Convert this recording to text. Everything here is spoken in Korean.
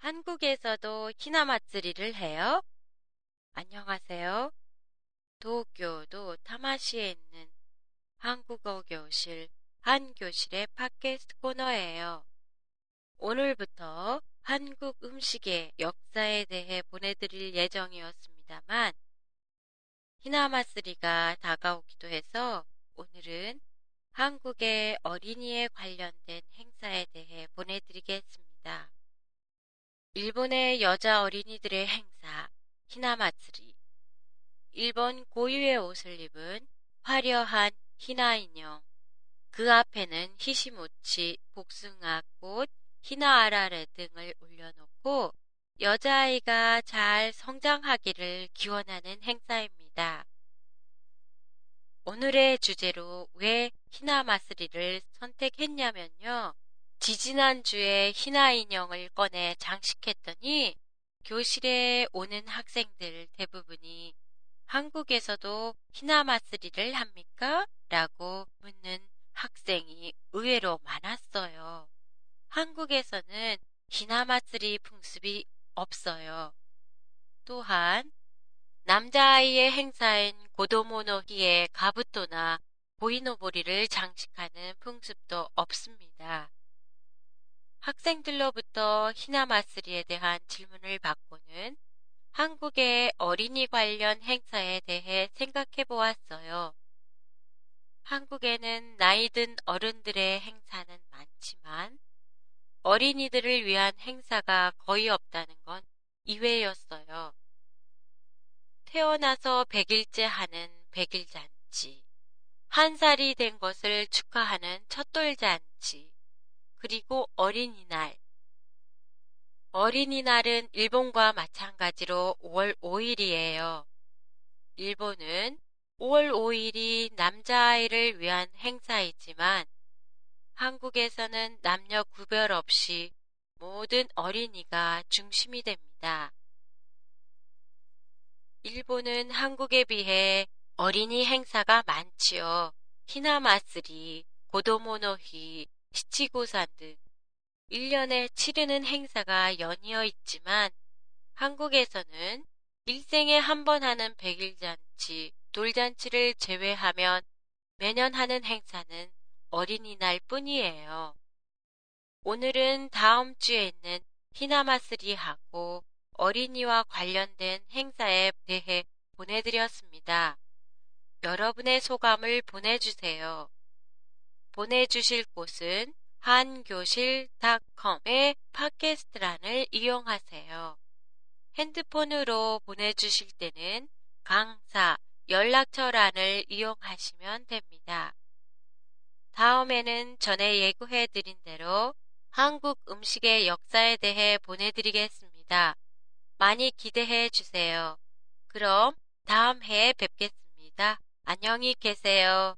한국에서도 히나마쓰리를 해요? 안녕하세요. 도쿄도 타마시에 있는 한국어 교실 한 교실의 팟캐스트 코너예요. 오늘부터 한국 음식의 역사에 대해 보내드릴 예정이었습니다만 히나마쓰리가 다가오기도 해서 오늘은 한국의 어린이에 관련된 행사에 대해 보내드리겠습니다. 일본의 여자 어린이들의 행사, 히나마츠리. 일본 고유의 옷을 입은 화려한 히나 인형. 그 앞에는 히시모치, 복숭아 꽃, 히나아라레 등을 올려놓고 여자아이가 잘 성장하기를 기원하는 행사입니다. 오늘의 주제로 왜 히나마스리를 선택했냐면요. 지지난주에 희나 인형을 꺼내 장식했더니 교실에 오는 학생들 대부분이 한국에서도 희나 마쓰리를 합니까? 라고 묻는 학생이 의외로 많았어요. 한국에서는 희나 마쓰리 풍습이 없어요. 또한 남자아이의 행사인 고도모노히의 가부토나 보이노보리를 장식하는 풍습도 없습니다. 학생들로부터 히나마쓰리에 대한 질문을 받고는 한국의 어린이 관련 행사에 대해 생각해 보았어요. 한국에는 나이든 어른들의 행사는 많지만 어린이들을 위한 행사가 거의 없다는 건 이외였어요. 태어나서 100일째 하는 100일 잔치, 한 살이 된 것을 축하하는 첫돌 잔치, 그리고 어린이날. 어린이날은 일본과 마찬가지로 5월 5일이에요. 일본은 5월 5일이 남자아이를 위한 행사이지만 한국에서는 남녀 구별 없이 모든 어린이가 중심이 됩니다. 일본은 한국에 비해 어린이 행사가 많지요. 히나마쓰리, 고도모노히, 시치고산 등 1년에 치르는 행사가 연이어 있지만 한국에서는 일생에 한 번 하는 백일잔치, 돌잔치를 제외하면 매년 하는 행사는 어린이날 뿐이에요. 오늘은 다음 주에 있는 히나마스리하고 어린이와 관련된 행사에 대해 보내드렸습니다. 여러분의 소감을 보내주세요. 보내주실 곳은 한교실닷컴의 팟캐스트란을 이용하세요. 핸드폰으로 보내주실 때는 강사 연락처란을 이용하시면 됩니다. 다음에는 전에 예고해드린 대로 한국 음식의 역사에 대해 보내드리겠습니다. 많이 기대해 주세요. 그럼 다음 해에 뵙겠습니다. 안녕히 계세요.